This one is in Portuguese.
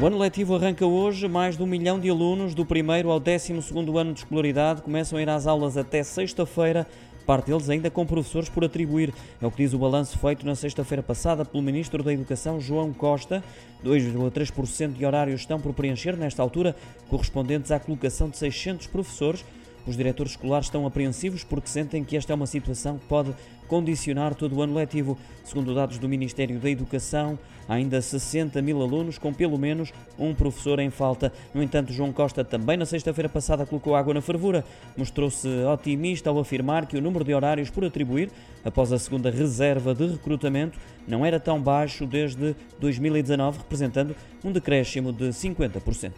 O ano letivo arranca hoje. Mais de um milhão de alunos do primeiro ao décimo segundo ano de escolaridade começam a ir às aulas até sexta-feira. Parte deles ainda com professores por atribuir. É o que diz o balanço feito na sexta-feira passada pelo Ministro da Educação, João Costa. 2,3% de horários estão por preencher nesta altura, correspondentes à colocação de 600 professores os diretores escolares estão apreensivos porque sentem que esta é uma situação que pode condicionar todo o ano letivo. Segundo dados do Ministério da Educação, há ainda 60 mil alunos com pelo menos um professor em falta. No entanto, João Costa também na sexta-feira passada colocou água na fervura. Mostrou-se otimista ao afirmar que o número de horários por atribuir, após a segunda reserva de recrutamento, não era tão baixo desde 2019, representando um decréscimo de 50%.